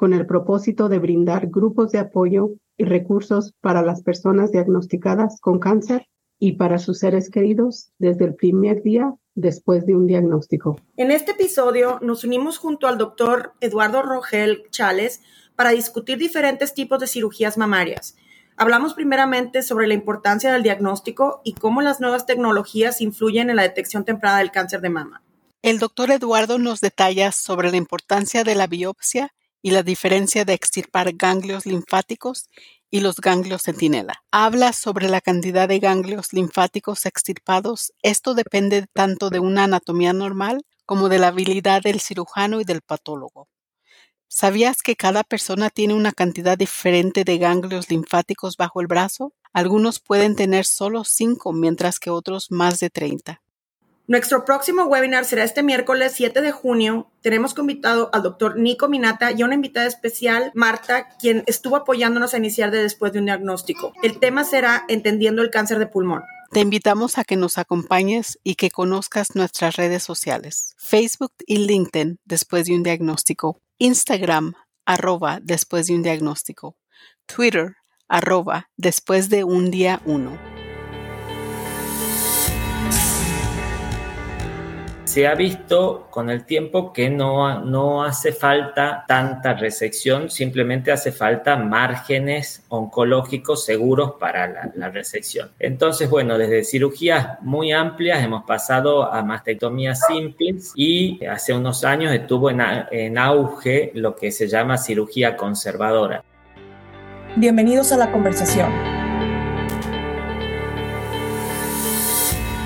con el propósito de brindar grupos de apoyo y recursos para las personas diagnosticadas con cáncer y para sus seres queridos desde el primer día después de un diagnóstico. En este episodio nos unimos junto al doctor Eduardo Rogel Chales para discutir diferentes tipos de cirugías mamarias. Hablamos primeramente sobre la importancia del diagnóstico y cómo las nuevas tecnologías influyen en la detección temprana del cáncer de mama. El doctor Eduardo nos detalla sobre la importancia de la biopsia y la diferencia de extirpar ganglios linfáticos y los ganglios centinela. Habla sobre la cantidad de ganglios linfáticos extirpados. Esto depende tanto de una anatomía normal como de la habilidad del cirujano y del patólogo. ¿Sabías que cada persona tiene una cantidad diferente de ganglios linfáticos bajo el brazo? Algunos pueden tener solo 5, mientras que otros más de 30. Nuestro próximo webinar será este miércoles 7 de junio. Tenemos invitado al doctor Nico Minata y a una invitada especial, Marta, quien estuvo apoyándonos a iniciar de después de un diagnóstico. El tema será Entendiendo el cáncer de pulmón. Te invitamos a que nos acompañes y que conozcas nuestras redes sociales, Facebook y LinkedIn después de un diagnóstico, Instagram arroba después de un diagnóstico, Twitter arroba después de un día uno. Se ha visto con el tiempo que no, no hace falta tanta resección, simplemente hace falta márgenes oncológicos seguros para la, resección. Entonces, bueno, desde cirugías muy amplias hemos pasado a mastectomías simples y hace unos años estuvo en, en auge lo que se llama cirugía conservadora. Bienvenidos a la conversación.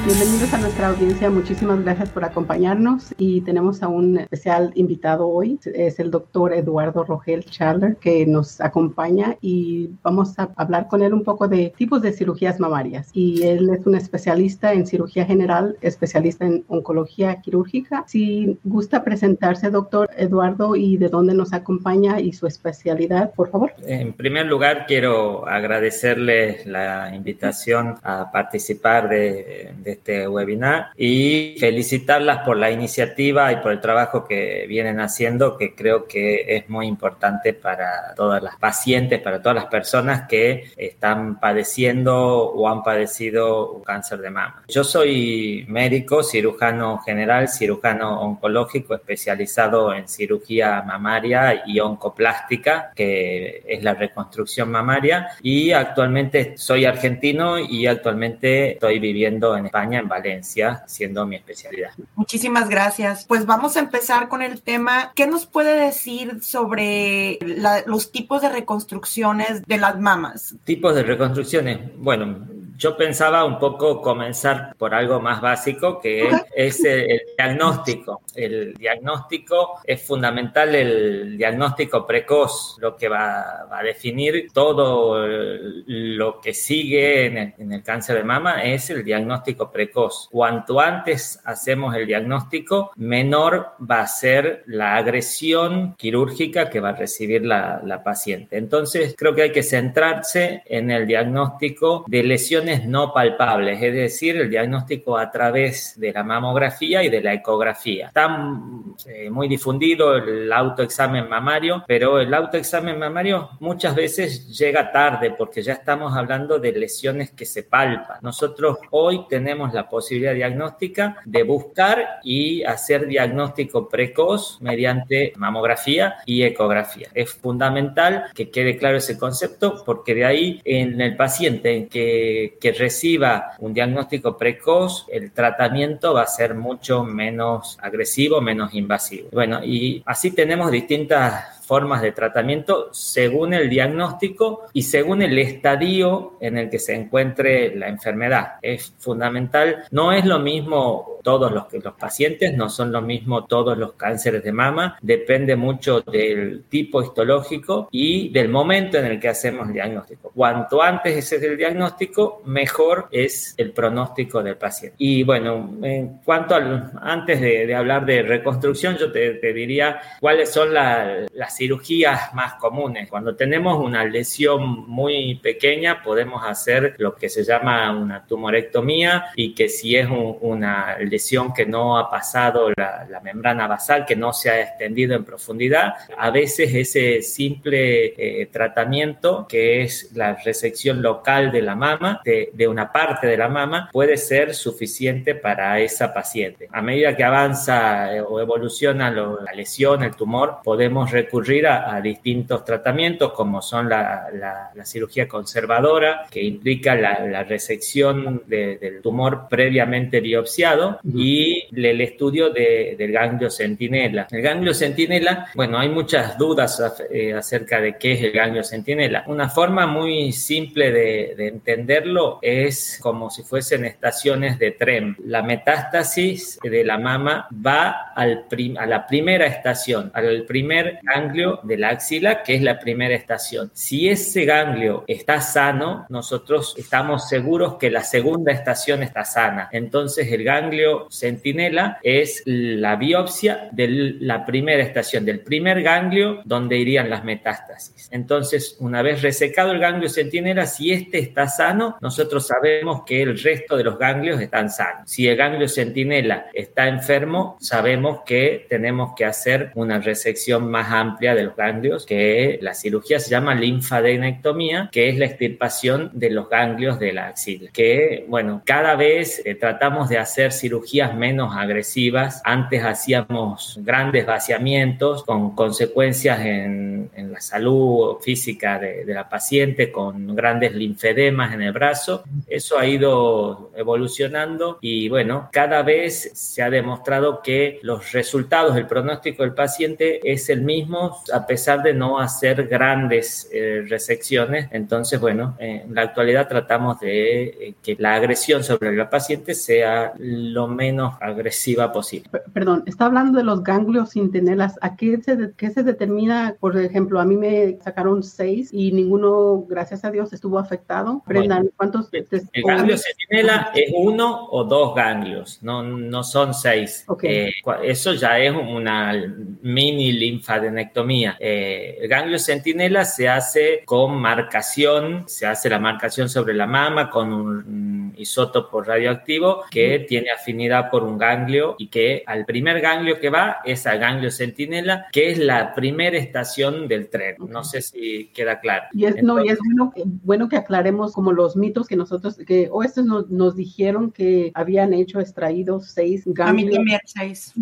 Bienvenidos a nuestra audiencia, muchísimas gracias por acompañarnos y tenemos a un especial invitado hoy, es el doctor Eduardo Rogel Charler que nos acompaña y vamos a hablar con él un poco de tipos de cirugías mamarias y él es un especialista en cirugía general, especialista en oncología quirúrgica. Si gusta presentarse, doctor Eduardo, y de dónde nos acompaña y su especialidad, por favor. En primer lugar, quiero agradecerle la invitación a participar de, de este webinar y felicitarlas por la iniciativa y por el trabajo que vienen haciendo, que creo que es muy importante para todas las pacientes, para todas las personas que están padeciendo o han padecido un cáncer de mama. Yo soy médico, cirujano general, cirujano oncológico especializado en cirugía mamaria y oncoplástica, que es la reconstrucción mamaria, y actualmente soy argentino y actualmente estoy viviendo en España en Valencia, siendo mi especialidad. Muchísimas gracias. Pues vamos a empezar con el tema. ¿Qué nos puede decir sobre los tipos de reconstrucciones de las mamas? Tipos de reconstrucciones. Bueno, yo pensaba un poco comenzar por algo más básico que es el, diagnóstico. El diagnóstico es fundamental, el diagnóstico precoz, lo que va, a definir todo lo que sigue en el, cáncer de mama es el diagnóstico precoz. Cuanto antes hacemos el diagnóstico, menor va a ser la agresión quirúrgica que va a recibir la, la paciente. Entonces, creo que hay que centrarse en el diagnóstico de lesiones no palpables, es decir, el diagnóstico a través de la mamografía y de la ecografía. Está eh, muy difundido el autoexamen mamario, pero el autoexamen mamario muchas veces llega tarde porque ya estamos hablando de lesiones que se palpan. Nosotros hoy tenemos la posibilidad diagnóstica de buscar y hacer diagnóstico precoz mediante mamografía y ecografía. Es fundamental que quede claro ese concepto porque de ahí en el paciente que que, reciba un diagnóstico precoz, el tratamiento va a ser mucho menos agresivo, menos invasivo. Bueno, y así tenemos distintas formas de tratamiento según el diagnóstico y según el estadio en el que se encuentre la enfermedad. Es fundamental, no es lo mismo todos los, los pacientes, no son lo mismo todos los cánceres de mama, depende mucho del tipo histológico y del momento en el que hacemos el diagnóstico. Cuanto antes es el diagnóstico, mejor es el pronóstico del paciente. Y bueno, en cuanto al, antes de, hablar de reconstrucción, yo te, diría cuáles son las cirugías más comunes. Cuando tenemos una lesión muy pequeña, podemos hacer lo que se llama una tumorectomía y que si es una lesión que no ha pasado la, la, membrana basal, que no se ha extendido en profundidad, a veces ese simple eh, tratamiento, que es la resección local de la mama, de, de una parte de la mama, puede ser suficiente para esa paciente. A medida que avanza eh, o evoluciona la lesión, el tumor, podemos recurrir a, distintos tratamientos como son la, la, cirugía conservadora, que implica la, resección del tumor previamente biopsiado, y el estudio del ganglio centinela. El ganglio centinela, bueno, hay muchas dudas eh, acerca de qué es el ganglio centinela. Una forma muy simple de, de entenderlo es como si fuesen estaciones de tren. La metástasis de la mama va al a la primera estación, al primer ganglio de la axila, que es la primera estación. Si ese ganglio está sano, nosotros estamos seguros que la segunda estación está sana. Entonces el ganglio centinela es la biopsia de la primera estación, del primer ganglio donde irían las metástasis. Entonces, una vez resecado el ganglio centinela, si este está sano, nosotros sabemos que el resto de los ganglios están sanos. Si el ganglio centinela está enfermo, sabemos que tenemos que hacer una resección más amplia de los ganglios, que la cirugía se llama linfadenectomía, que es la extirpación de los ganglios de la axila. Que, bueno, cada vez eh, tratamos de hacer cirugías menos agresivas. Antes hacíamos grandes vaciamientos con consecuencias en, la salud física de, de la paciente, con grandes linfedemas en el brazo. Eso ha ido evolucionando y bueno, cada vez se ha demostrado que los resultados del pronóstico del paciente es el mismo a pesar de no hacer grandes eh, resecciones. Entonces, bueno, en la actualidad tratamos de eh, que la agresión sobre la paciente sea lo menos agresiva posible. Perdón, está hablando de los ganglios sintenelas. ¿A qué se, qué se determina? Por ejemplo, a mí me sacaron seis y ninguno, gracias a Dios, estuvo afectado. Brendan, ¿cuántos? El, ganglio centinela es uno o dos ganglios, no, no son seis. Eh, eso ya es una mini linfadenectomía. Eh, el ganglio centinela se hace con marcación, se hace la marcación sobre la mama con un isótopo radioactivo que tiene afinidad por un ganglio y que al primer ganglio que va es al ganglio centinela, que es la primera estación del tren. No sé si queda claro. Y es, no, y es bueno, bueno que aclaremos como los mitos que nosotros, que o estos nos, nos dijeron que habían hecho extraídos seis ganglios. A mí seis.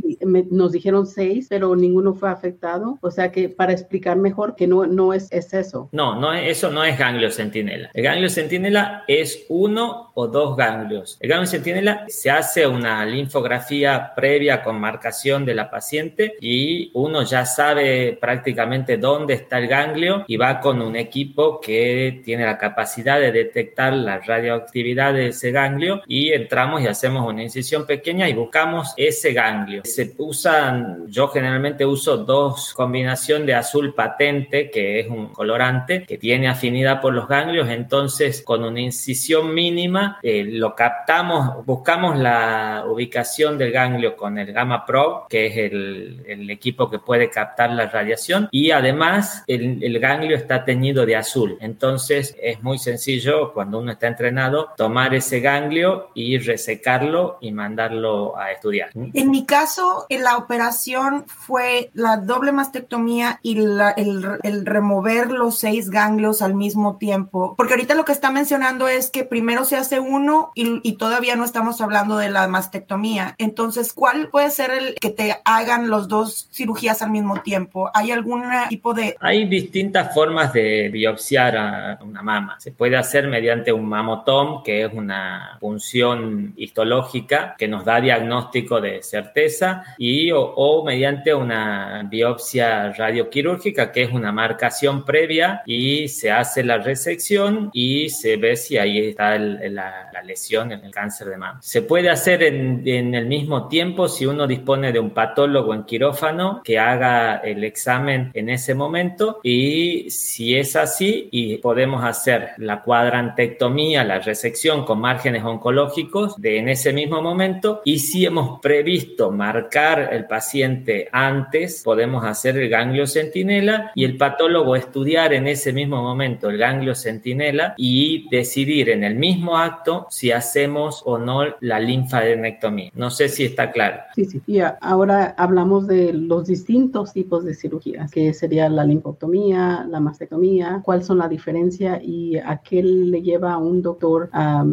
nos dijeron seis, pero ninguno fue afectado. O sea que para explicar mejor que no, no es, es eso. No, no, eso no es ganglio centinela. El ganglio centinela es uno o dos ganglios. El ganglio centinela se hace una linfografía previa con marcación de la paciente y uno ya sabe prácticamente dónde está el ganglio y va con un equipo que tiene la capacidad de detectar la radioactividad de ese ganglio y entramos y hacemos una incisión pequeña y buscamos ese ganglio. Se usan, yo generalmente uso dos combinación de azul patente, que es un colorante que tiene afinidad por los ganglios, entonces con una incisión mínima eh, lo captamos, buscamos la ubicación del ganglio con el Gamma Pro, que es el, el equipo que puede captar la radiación y además el, el ganglio está teñido de azul, entonces es muy sencillo cuando uno está entrenado tomar ese ganglio y resecarlo y mandarlo a estudiar. En mi caso, la operación fue la doble mastectomía y el, remover los seis ganglios al mismo tiempo. Porque ahorita lo que está mencionando es que primero se hace uno y, todavía no estamos hablando de la mastectomía. Entonces, ¿cuál puede ser el que te hagan los dos cirugías al mismo tiempo? ¿Hay algún tipo de...? Hay distintas formas de biopsiar a una mama. Se puede hacer mediante un mamotom, que es una función histológica que nos da diagnóstico de certeza, y o mediante una biopsia radioquirúrgica, que es una marcación previa y se hace la resección y se ve si ahí está la, la, lesión en el cáncer de mama. Se puede hacer en, en, el mismo tiempo si uno dispone de un patólogo en quirófano que haga el examen en ese momento y si es así y podemos hacer la cuadrantectomía, la resección con márgenes oncológicos de en ese mismo momento y si hemos previsto marcar el paciente antes, podemos hacer el ganglio centinela y el patólogo estudiar en ese mismo momento el ganglio centinela y decidir en el mismo acto si hacemos o no la linfadenectomía. No sé si está claro. Sí, sí. Y ahora hablamos de los distintos tipos de cirugías, que sería la linfoctomía, la mastectomía, cuál son la diferencia y a qué le lleva a un doctor a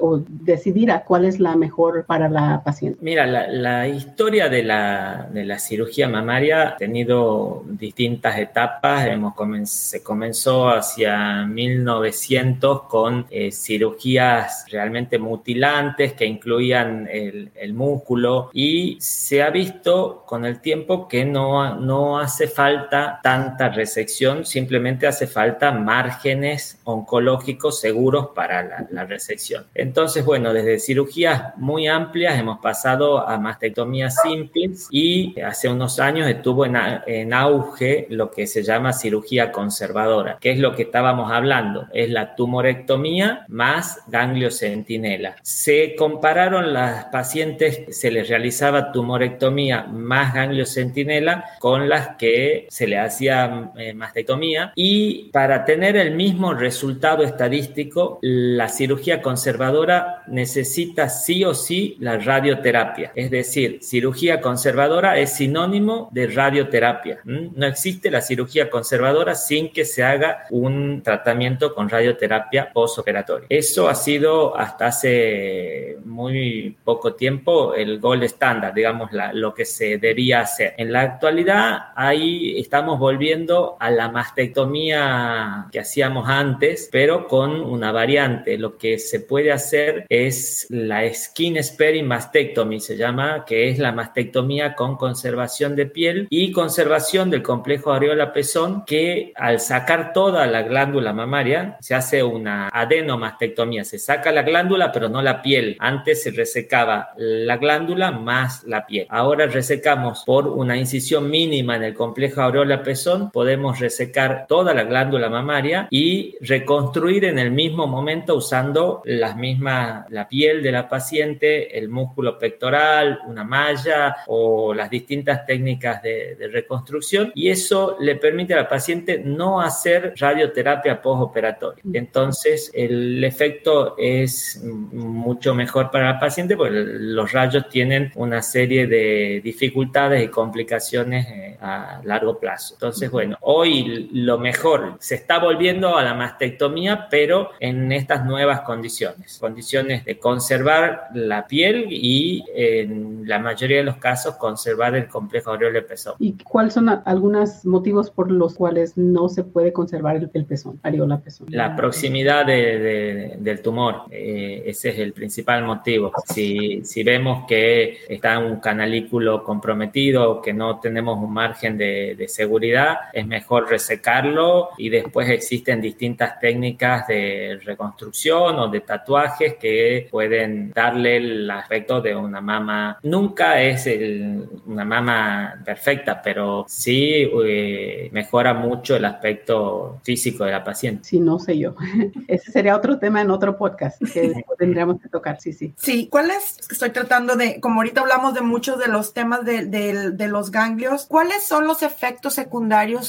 o decidir a cuál es la mejor para la paciente. Mira, la, historia de la, de la cirugía mamaria ha tenido distintas etapas. Hemos se comenzó hacia 1900 con eh, cirugías realmente mutilantes que incluían el, el, músculo y se ha visto con el tiempo que no, no hace falta tanta resección, simplemente hace falta márgenes oncológicos seguros para la, la resección. Entonces, bueno, desde cirugías muy amplias hemos pasado a mastectomías simples y hace unos años estuvo en, en auge lo que se llama cirugía conservadora, que es lo que estábamos hablando, es la tumorectomía más ganglio centinela. Se compararon las pacientes, se les realizaba tumorectomía más ganglio centinela con las que se le hacía eh, mastectomía y para tener el mismo resultado estadístico, la cirugía conservadora necesita sí o sí la radioterapia. Es decir, cirugía conservadora es sinónimo de radioterapia. No existe la cirugía conservadora sin que se haga un tratamiento con radioterapia postoperatoria. Eso ha sido hasta hace muy poco tiempo el gold estándar, digamos, lo que se debía hacer. En la actualidad, ahí estamos volviendo a la mastectomía que hacíamos antes, pero con una variante. Lo que se puede hacer es la skin sparing mastectomy, se llama, que es la mastectomía con conservación de piel y conservación del complejo areola-pezón, que al sacar toda la glándula mamaria, se hace una adenomastectomía. Se saca la glándula, pero no la piel. Antes se resecaba la glándula más la piel. Ahora resecamos por una incisión mínima en el complejo aureola-pezón, podemos resecar toda la glándula mamaria y reconstruir en el mismo momento usando las mismas, la piel de la paciente, el músculo pectoral, una malla o las distintas técnicas de, de reconstrucción y eso le permite a la paciente no hacer radioterapia postoperatoria. Entonces, el efecto es mucho mejor para la paciente porque los rayos tienen una serie de dificultades y complicaciones eh, a largo plazo. Entonces, bueno, hoy lo mejor se está volviendo a la mastectomía, pero en estas nuevas condiciones, condiciones de conservar la piel y en la mayoría de los casos conservar el complejo aureole pezón. ¿Y cuáles son algunos motivos por los cuales no se puede conservar el, pezón, areola pezón? La proximidad del tumor, eh, ese es el principal motivo. Si, si vemos que está un canalículo comprometido, que no tenemos un margen de, de seguridad, es mejor resecarlo y después existen distintas técnicas de reconstrucción o de tatuajes que pueden darle el aspecto de una mama. Nunca es una mama perfecta, pero sí eh, mejora mucho el aspecto físico de la paciente. Sí, no sé yo. Ese sería otro tema en otro podcast que tendríamos que tocar, sí, sí. Sí, ¿cuál es? Estoy tratando de, como ahorita hablamos de muchos de los temas de, de los ganglios, ¿cuáles son los efectos secundarios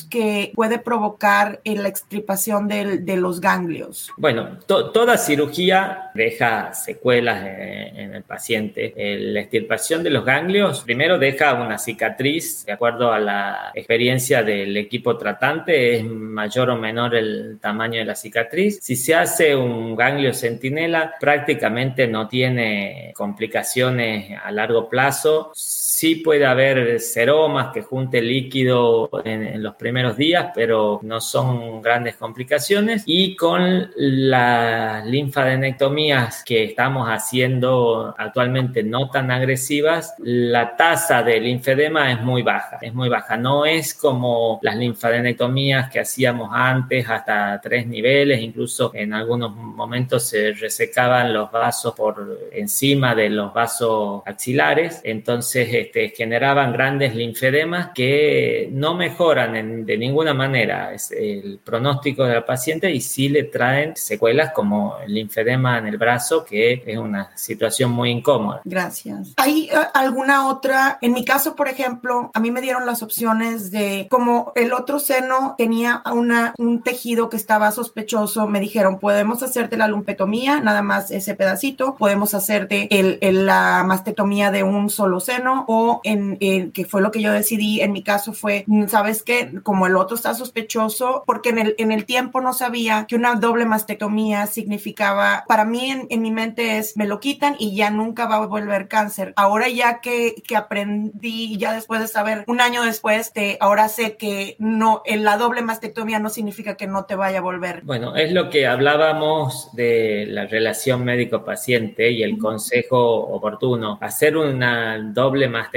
que puede provocar en la extirpación de los ganglios? Bueno, toda cirugía deja secuelas en, el paciente. La extirpación de los ganglios primero deja una cicatriz, de acuerdo a la experiencia del equipo tratante, es mayor o menor el tamaño de la cicatriz. Si se hace un ganglio centinela, prácticamente no tiene complicaciones a largo plazo Sí puede haber seromas que junte líquido en, los primeros días, pero no son grandes complicaciones. Y con las linfadenectomías que estamos haciendo actualmente no tan agresivas, la tasa de linfedema es muy baja, es muy baja. No es como las linfadenectomías que hacíamos antes hasta tres niveles, incluso en algunos momentos se resecaban los vasos por encima de los vasos axilares, entonces generaban grandes linfedemas que no mejoran de ninguna manera el pronóstico de la paciente y sí le traen secuelas como el linfedema en el brazo, que es una situación muy incómoda. Gracias. ¿Hay eh, alguna otra? En mi caso, por ejemplo, a mí me dieron las opciones de como el otro seno tenía una, un tejido que estaba sospechoso, me dijeron, podemos hacerte la lumpetomía, nada más ese pedacito, podemos hacerte el, la mastectomía de un solo seno o en, que fue lo que yo decidí, en mi caso fue, ¿sabes qué? Como el otro está sospechoso, porque en el, en el tiempo no sabía que una doble mastectomía significaba, para mí en, en mi mente es, me lo quitan y ya nunca va a volver cáncer. Ahora ya que, que aprendí, ya después de saber, un año después, de, ahora sé que no, en la doble mastectomía no significa que no te vaya a volver. Bueno, es lo que hablábamos de la relación médico-paciente y el consejo oportuno. Hacer una doble mastectomía.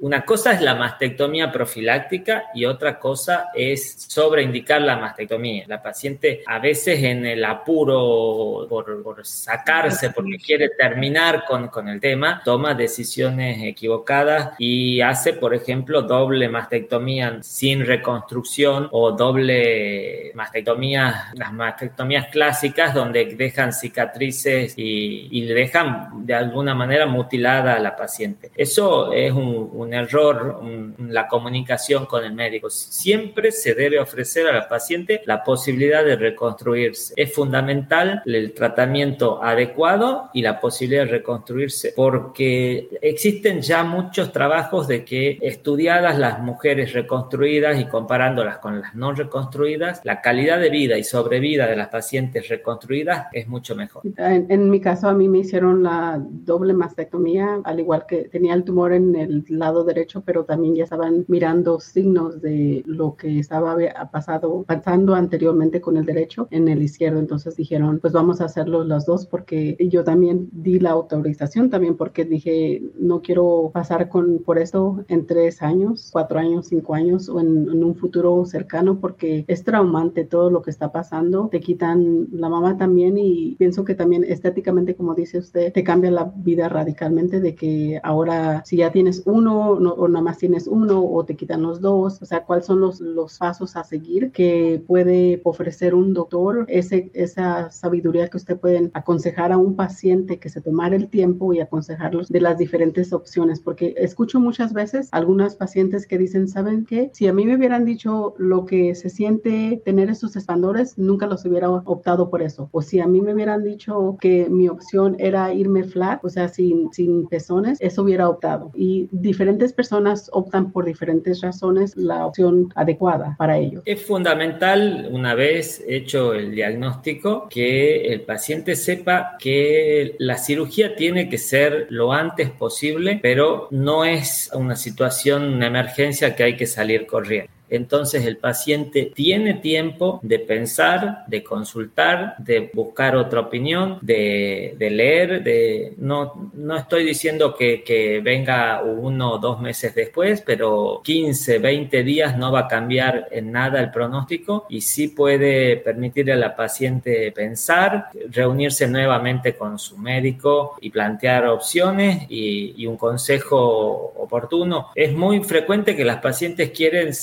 Una cosa es la mastectomía profiláctica y otra cosa es sobreindicar la mastectomía. La paciente a veces en el apuro por, sacarse, porque quiere terminar con, con el tema, toma decisiones equivocadas y hace, por ejemplo, doble mastectomía sin reconstrucción o doble mastectomía, las mastectomías clásicas donde dejan cicatrices y, y dejan de alguna manera mutilada a la paciente. Eso es un, un error, la comunicación con el médico. Siempre se debe ofrecer a la paciente la posibilidad de reconstruirse. Es fundamental el tratamiento adecuado y la posibilidad de reconstruirse porque existen ya muchos trabajos de que estudiadas las mujeres reconstruidas y comparándolas con las no reconstruidas, la calidad de vida y sobrevida de las pacientes reconstruidas es mucho mejor. En, en mi caso, a mí me hicieron la doble mastectomía, al igual que tenía el tumor en el lado derecho, pero también ya estaban mirando signos de lo que estaba pasado, pasando anteriormente con el derecho en el izquierdo. Entonces dijeron, pues vamos a hacerlo los dos porque yo también di la autorización también porque dije, no quiero pasar con, por esto en tres años, cuatro años, cinco años o en, en un futuro cercano porque es traumante todo lo que está pasando. Te quitan la mamá también y pienso que también estéticamente, como dice usted, te cambia la vida radicalmente de que ahora si ya tienes uno no, o nada más tienes uno o te quitan los dos, o sea, cuáles son los, los pasos a seguir que puede ofrecer un doctor, ese, esa sabiduría que usted puede aconsejar a un paciente que se tomara el tiempo y aconsejarlos de las diferentes opciones, porque escucho muchas veces algunas pacientes que dicen, ¿saben qué? Si a mí me hubieran dicho lo que se siente tener esos expandores, nunca los hubiera optado por eso. O si a mí me hubieran dicho que mi opción era irme flat, o sea, sin, sin pezones, eso hubiera optado. Y diferentes personas optan por diferentes razones la opción adecuada para ellos. Es fundamental, una vez hecho el diagnóstico, que el paciente sepa que la cirugía tiene que ser lo antes posible, pero no es una situación, una emergencia que hay que salir corriendo. Entonces el paciente tiene tiempo de pensar, de consultar, de buscar otra opinión, de, leer, de no, no estoy diciendo que, que, venga uno o dos meses después, pero 15, 20 días no va a cambiar en nada el pronóstico y sí puede permitirle a la paciente pensar, reunirse nuevamente con su médico y plantear opciones y, y un consejo oportuno. Es muy frecuente que las pacientes quieren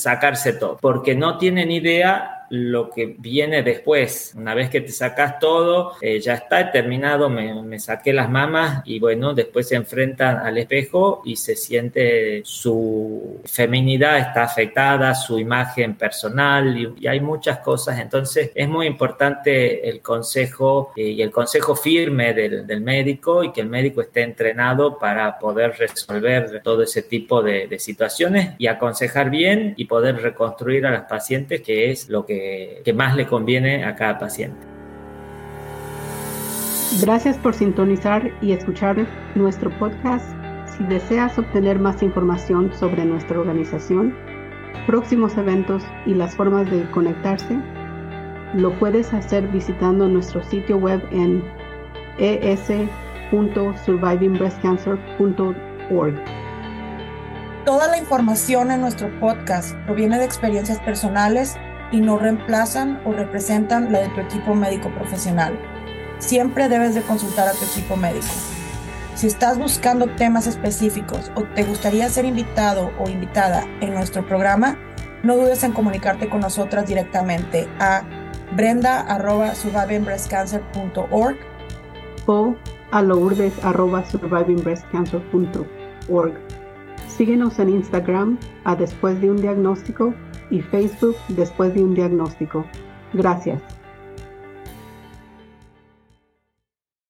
porque no tienen idea lo que viene después. Una vez que te sacas todo, eh, ya está terminado, me, saqué las mamas y bueno, después se enfrentan al espejo y se siente su feminidad está afectada, su imagen personal y, hay muchas cosas. Entonces es muy importante el consejo eh, y el consejo firme del, médico y que el médico esté entrenado para poder resolver todo ese tipo de, situaciones y aconsejar bien y poder reconstruir a las pacientes, que es lo que que, más le conviene a cada paciente. Gracias por sintonizar y escuchar nuestro podcast. Si deseas obtener más información sobre nuestra organización, próximos eventos y las formas de conectarse, lo puedes hacer visitando nuestro sitio web en es.survivingbreastcancer.org. Toda la información en nuestro podcast proviene de experiencias personales y no reemplazan o representan la de tu equipo médico profesional. siempre debes de consultar a tu equipo médico. Si estás buscando temas específicos o te gustaría ser invitado o invitada en nuestro programa, no dudes en comunicarte con nosotras directamente a brenda.survivingbreastcancer.org o a lourdes.survivingbreastcancer.org. Síguenos en Instagram a Después de un Diagnóstico y Facebook Después de un Diagnóstico. Gracias.